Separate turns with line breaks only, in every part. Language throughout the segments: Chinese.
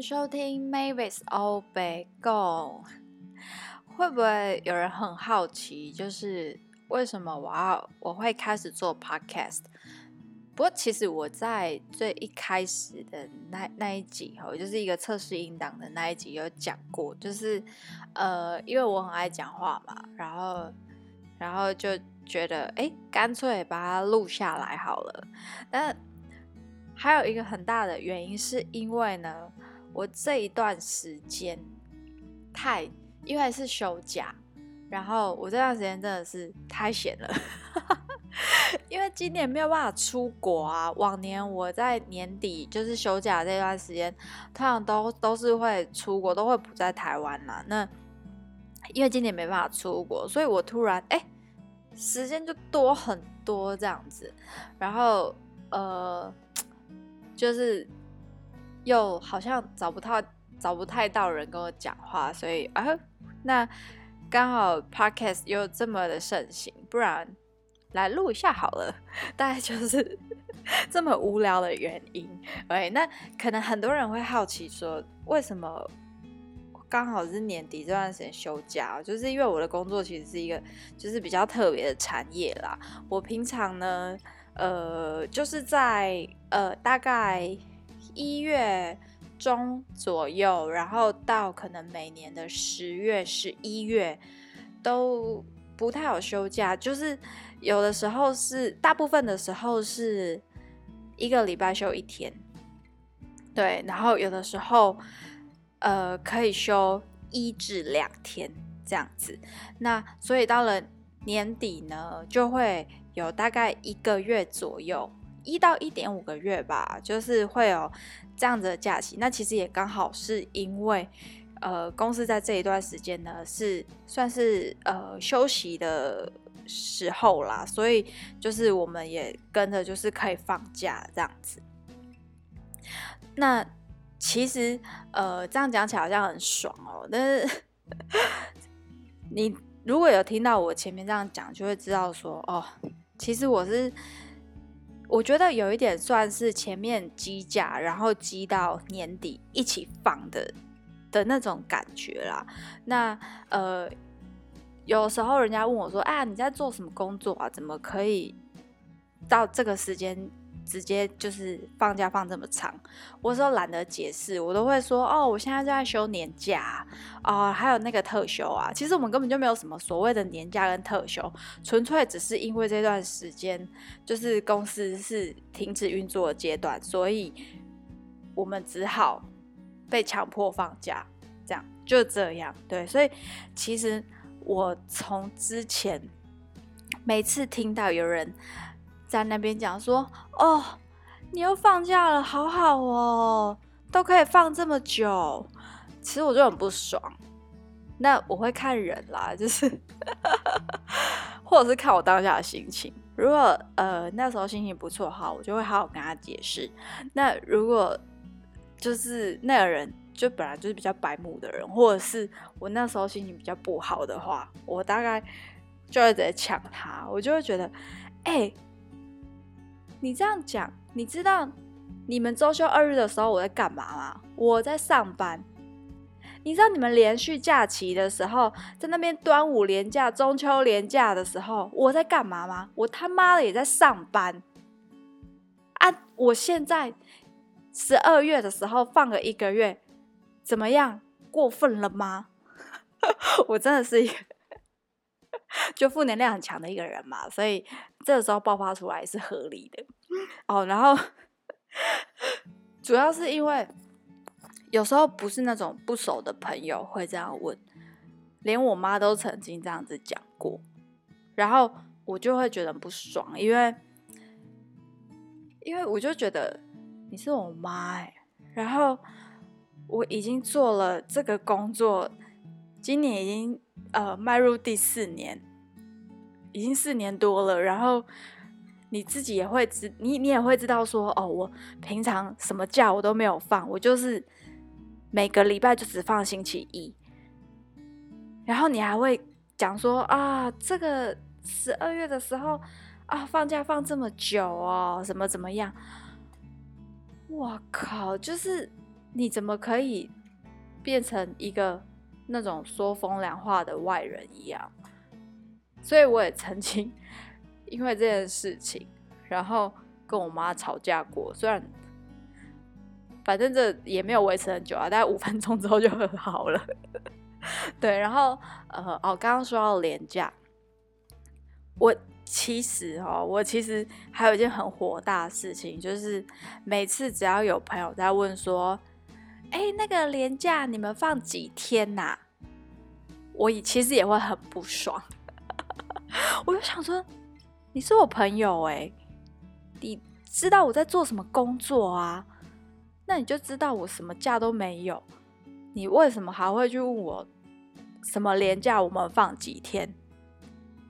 收听 Mavis 欧北共。会不会有人很好奇，就是为什么我要我会开始做 Podcast？不过其实我在最一开始的那那一集哈，就是一个测试音档的那一集有讲过，就是呃，因为我很爱讲话嘛，然后然后就觉得哎，干脆把它录下来好了。但还有一个很大的原因，是因为呢，我这一段时间太，因为是休假，然后我这段时间真的是太闲了，因为今年没有办法出国啊。往年我在年底就是休假这段时间，通常都都是会出国，都会不在台湾啦。那因为今年没办法出国，所以我突然哎，时间就多很多这样子，然后呃。就是又好像找不到找不太到人跟我讲话，所以啊，那刚好 Podcast 又这么的盛行，不然来录一下好了。大概就是 这么无聊的原因。哎，那可能很多人会好奇说，为什么刚好是年底这段时间休假？就是因为我的工作其实是一个就是比较特别的产业啦。我平常呢。呃，就是在呃大概一月中左右，然后到可能每年的十月、十一月都不太有休假，就是有的时候是大部分的时候是一个礼拜休一天，对，然后有的时候呃可以休一至两天这样子，那所以到了年底呢就会。有大概一个月左右，一到一点五个月吧，就是会有这样子的假期。那其实也刚好是因为，呃，公司在这一段时间呢是算是呃休息的时候啦，所以就是我们也跟着就是可以放假这样子。那其实呃这样讲起来好像很爽哦，但是你如果有听到我前面这样讲，就会知道说哦。其实我是，我觉得有一点算是前面积假，然后积到年底一起放的的那种感觉啦。那呃，有时候人家问我说：“啊，你在做什么工作啊？怎么可以到这个时间？”直接就是放假放这么长，我说懒得解释，我都会说哦，我现在正在休年假啊，还有那个特休啊。其实我们根本就没有什么所谓的年假跟特休，纯粹只是因为这段时间就是公司是停止运作的阶段，所以我们只好被强迫放假，这样就这样。对，所以其实我从之前每次听到有人。在那边讲说哦，你又放假了，好好哦，都可以放这么久，其实我就很不爽。那我会看人啦，就是，或者是看我当下的心情。如果呃那时候心情不错哈，我就会好好跟他解释。那如果就是那个人就本来就是比较白目的人，或者是我那时候心情比较不好的话，我大概就会直接抢他。我就会觉得，哎、你这样讲，你知道你们周休二日的时候我在干嘛吗？我在上班。你知道你们连续假期的时候，在那边端午连假、中秋连假的时候，我在干嘛吗？我他妈的也在上班。啊，我现在十二月的时候放个一个月，怎么样？过分了吗？我真的是一个。就负能量很强的一个人嘛，所以这个时候爆发出来是合理的哦。然后主要是因为有时候不是那种不熟的朋友会这样问，连我妈都曾经这样子讲过，然后我就会觉得不爽，因为因为我就觉得你是我妈欸，然后我已经做了这个工作，今年已经。呃，迈入第四年，已经四年多了。然后你自己也会知，你你也会知道说，哦，我平常什么假我都没有放，我就是每个礼拜就只放星期一。然后你还会讲说啊，这个十二月的时候啊，放假放这么久哦，什么怎么样？我靠，就是你怎么可以变成一个那种说风凉话的外人一样？所以我也曾经因为这件事情，然后跟我妈吵架过。虽然反正这也没有维持很久啊，大概五分钟之后就很好了。对，然后呃，哦，刚刚说到廉价，我其实哦，我其实还有一件很火大的事情，就是每次只要有朋友在问说，哎，那个连假你们放几天呐？我其实也会很不爽。我就想说，你是我朋友哎，你知道我在做什么工作啊？那你就知道我什么假都没有，你为什么还会去问我什么连假我们放几天？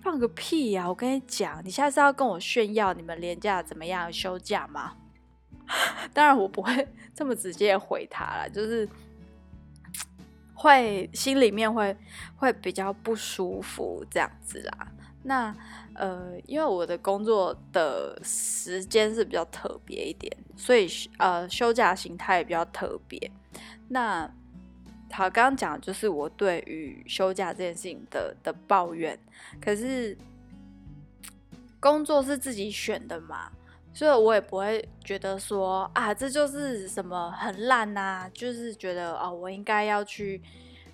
放个屁呀！我跟你讲，你下次要跟我炫耀你们连假怎么样休假吗？当然我不会 这么直接回他了，就是会心里面会会比较不舒服这样子啦。那呃，因为我的工作的时间是比较特别一点，所以呃，休假形态也比较特别。那好，刚刚讲就是我对于休假这件事情的的抱怨，可是工作是自己选的嘛，所以我也不会觉得说啊，这就是什么很烂呐，就是觉得哦，我应该要去。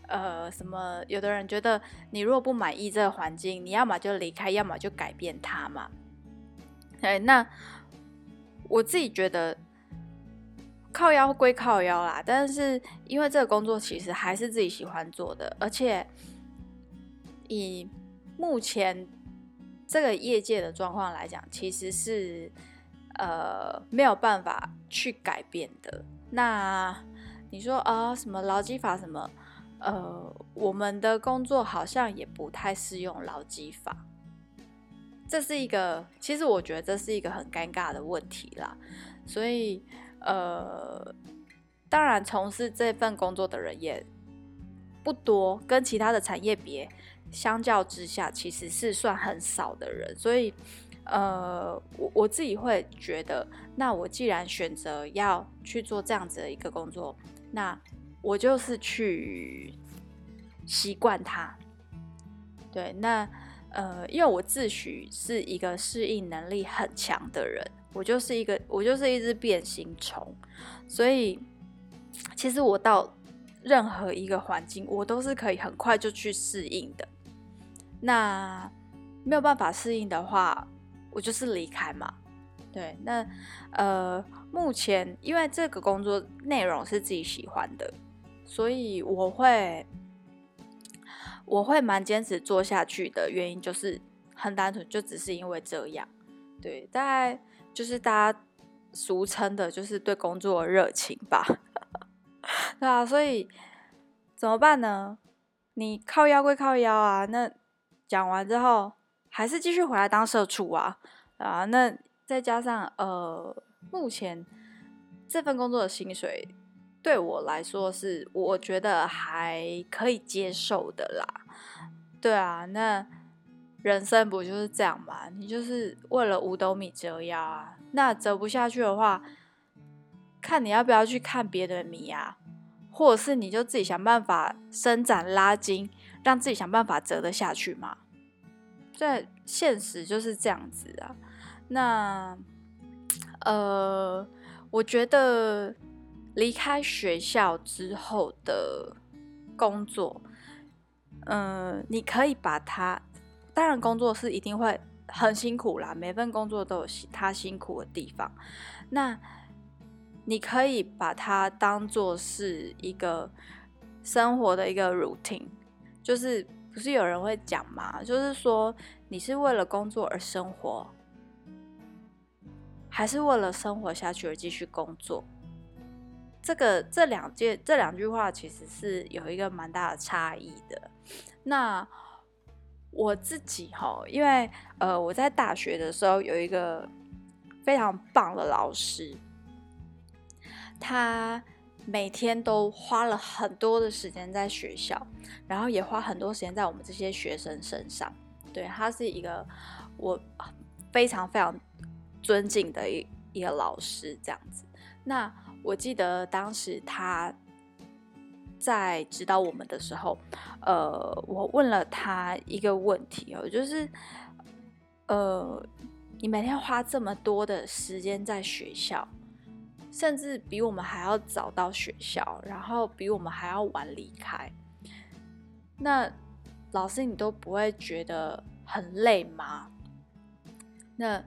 呃，什么？有的人觉得你如果不满意这个环境，你要么就离开，要么就改变它嘛。哎，那我自己觉得靠腰归靠腰啦，但是因为这个工作其实还是自己喜欢做的，而且以目前这个业界的状况来讲，其实是呃没有办法去改变的。那你说啊，什么劳基法什么？呃，我们的工作好像也不太适用劳基法，这是一个，其实我觉得这是一个很尴尬的问题啦。所以，呃，当然从事这份工作的人也不多，跟其他的产业别相较之下，其实是算很少的人。所以，呃，我我自己会觉得，那我既然选择要去做这样子的一个工作，那我就是去习惯它，对，那呃，因为我自诩是一个适应能力很强的人，我就是一个，我就是一只变形虫，所以其实我到任何一个环境，我都是可以很快就去适应的。那没有办法适应的话，我就是离开嘛。对，那呃，目前因为这个工作内容是自己喜欢的。所以我会，我会蛮坚持做下去的原因就是很单纯，就只是因为这样，对，大概就是大家俗称的，就是对工作热情吧，对啊，所以怎么办呢？你靠腰归靠腰啊，那讲完之后还是继续回来当社畜啊，啊，那再加上呃，目前这份工作的薪水。对我来说是我觉得还可以接受的啦，对啊，那人生不就是这样嘛？你就是为了五斗米折腰啊，那折不下去的话，看你要不要去看别的米啊，或者是你就自己想办法伸展拉筋，让自己想办法折得下去嘛。在现实就是这样子啊，那呃，我觉得。离开学校之后的工作，嗯、你可以把它，当然工作是一定会很辛苦啦，每份工作都有辛它辛苦的地方。那你可以把它当做是一个生活的一个 routine，就是不是有人会讲嘛？就是说你是为了工作而生活，还是为了生活下去而继续工作？这个这两件这两句话其实是有一个蛮大的差异的。那我自己哈，因为呃我在大学的时候有一个非常棒的老师，他每天都花了很多的时间在学校，然后也花很多时间在我们这些学生身上。对，他是一个我非常非常尊敬的一一个老师，这样子。那我记得当时他在指导我们的时候，呃，我问了他一个问题哦，就是，呃，你每天花这么多的时间在学校，甚至比我们还要早到学校，然后比我们还要晚离开，那老师你都不会觉得很累吗？那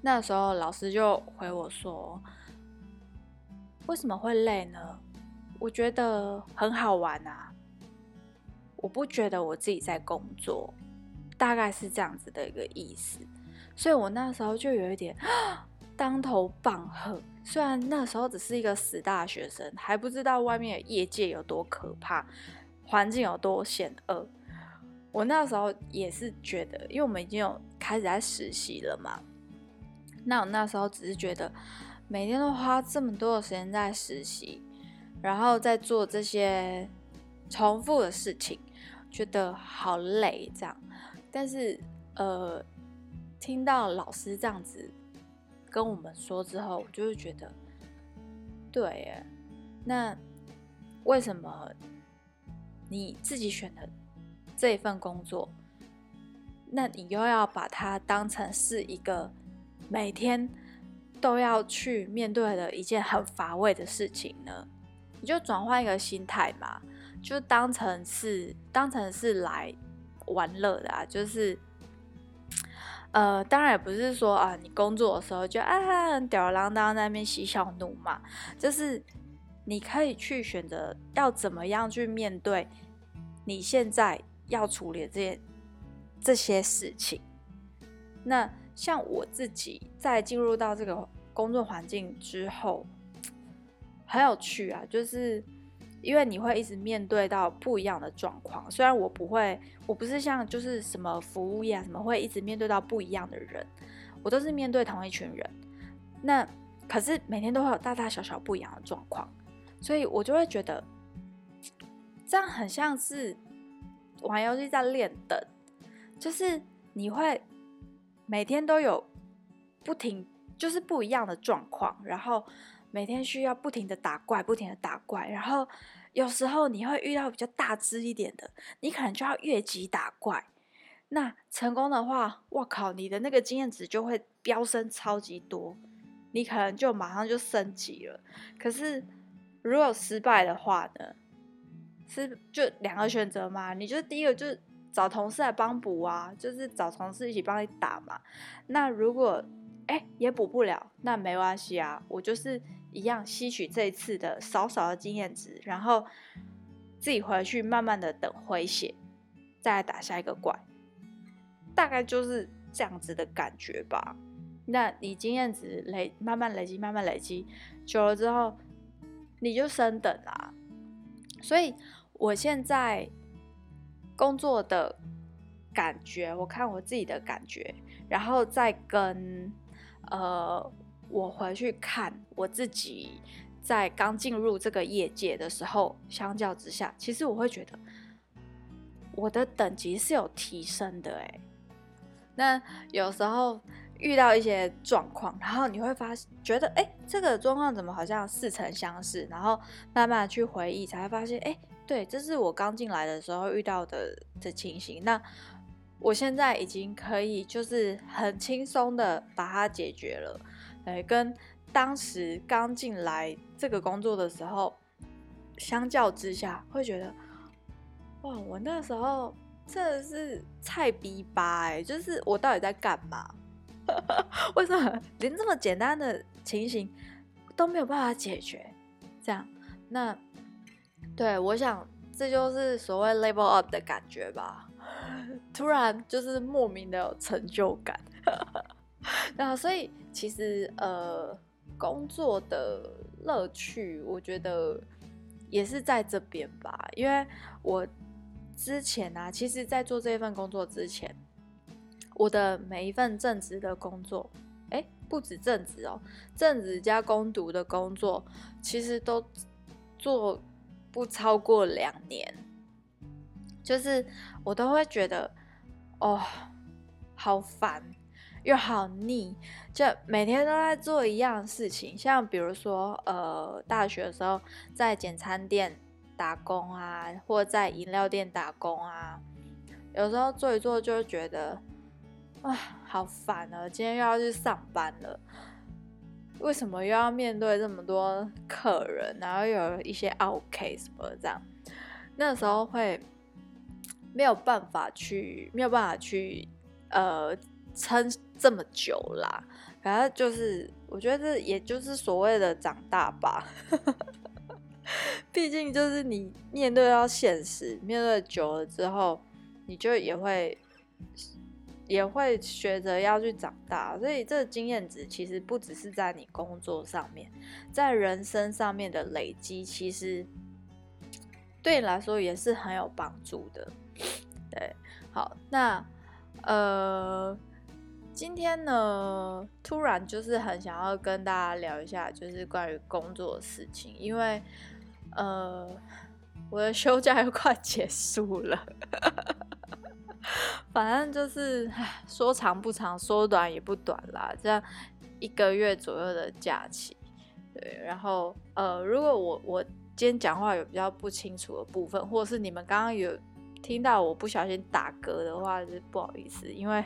那时候老师就回我说：“为什么会累呢？我觉得很好玩啊，我不觉得我自己在工作，大概是这样子的一个意思。所以我那时候就有一点 当头棒喝。虽然那时候只是一个死大学生，还不知道外面的业界有多可怕，环境有多险恶。”我那时候也是觉得，因为我们已经有开始在实习了嘛。那我那时候只是觉得，每天都花这么多的时间在实习，然后在做这些重复的事情，觉得好累这样。但是，呃，听到老师这样子跟我们说之后，我就会觉得，对耶，那为什么你自己选的？这一份工作，那你又要把它当成是一个每天都要去面对的一件很乏味的事情呢？你就转换一个心态嘛，就当成是当成是来玩乐的啊，就是呃，当然也不是说啊，你工作的时候就啊很吊儿郎当在那边嬉笑怒骂，就是你可以去选择要怎么样去面对你现在。要处理这些这些事情，那像我自己在进入到这个工作环境之后，很有趣啊，就是因为你会一直面对到不一样的状况。虽然我不会，我不是像就是什么服务业啊什么会一直面对到不一样的人，我都是面对同一群人。那可是每天都会有大大小小不一样的状况，所以我就会觉得这样很像是。玩游戏在练等，就是你会每天都有不停，就是不一样的状况，然后每天需要不停的打怪，不停的打怪，然后有时候你会遇到比较大只一点的，你可能就要越级打怪。那成功的话，我靠，你的那个经验值就会飙升超级多，你可能就马上就升级了。可是如果失败的话呢？是就两个选择嘛，你就第一个就是找同事来帮补啊，就是找同事一起帮你打嘛。那如果哎也补不了，那没关系啊，我就是一样吸取这一次的少少的经验值，然后自己回去慢慢的等回血，再来打下一个怪，大概就是这样子的感觉吧。那你经验值累慢慢累积，慢慢累积久了之后，你就升等啦。所以。我现在工作的感觉，我看我自己的感觉，然后再跟呃，我回去看我自己在刚进入这个业界的时候，相较之下，其实我会觉得我的等级是有提升的诶。那有时候遇到一些状况，然后你会发觉得，哎，这个状况怎么好像似曾相识？然后慢慢去回忆，才会发现，哎。对，这是我刚进来的时候遇到的的情形。那我现在已经可以就是很轻松的把它解决了。哎，跟当时刚进来这个工作的时候相较之下，会觉得哇，我那时候真的是菜逼吧？哎，就是我到底在干嘛？为什么连这么简单的情形都没有办法解决？这样，那。对，我想这就是所谓 level up 的感觉吧。突然就是莫名的有成就感。那所以其实呃，工作的乐趣，我觉得也是在这边吧。因为我之前啊，其实在做这份工作之前，我的每一份正职的工作，哎，不止正职哦，正职加工读的工作，其实都做。不超过两年，就是我都会觉得哦，好烦，又好腻，就每天都在做一样的事情。像比如说，呃，大学的时候在简餐店打工啊，或在饮料店打工啊，有时候做一做就觉得，啊，好烦啊！今天又要去上班了，为什么又要面对这么多客人，然后又有一些 OK 什么这样？那时候会没有办法去，没有办法去，呃。撑这么久啦，反正就是我觉得这也就是所谓的长大吧。毕竟就是你面对到现实，面对久了之后，你就也会也会学着要去长大。所以这个经验值其实不只是在你工作上面，在人生上面的累积，其实对你来说也是很有帮助的。对，好，那呃。今天呢，突然就是很想要跟大家聊一下，就是关于工作的事情，因为呃，我的 休假又快结束了，反正就是说长不长，说短也不短啦，这样一个月左右的假期，对，然后呃，如果我我今天讲话有比较不清楚的部分，或者是你们刚刚有听到我不小心打嗝的话，就不好意思，因为。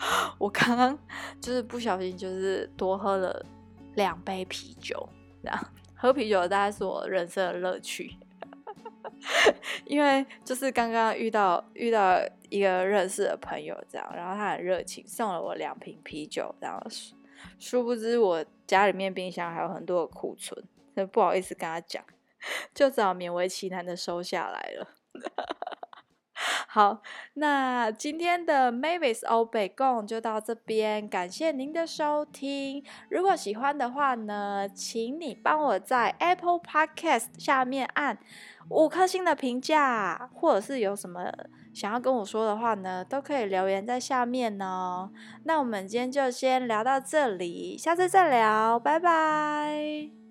我刚刚就是不小心，就是多喝了两杯啤酒，这样喝啤酒大概是我人生的乐趣。因为就是刚刚遇到遇到一个认识的朋友，这样，然后他很热情，送了我两瓶啤酒，然后殊不知我家里面冰箱还有很多的库存，不好意思跟他讲，就只好勉为其难的收下来了。好，那今天的 Mavis 欧北共就到这边，感谢您的收听。如果喜欢的话呢，请你帮我在 Apple Podcast 下面按五颗星的评价，或者是有什么想要跟我说的话呢，都可以留言在下面哦。那我们今天就先聊到这里，下次再聊，拜拜。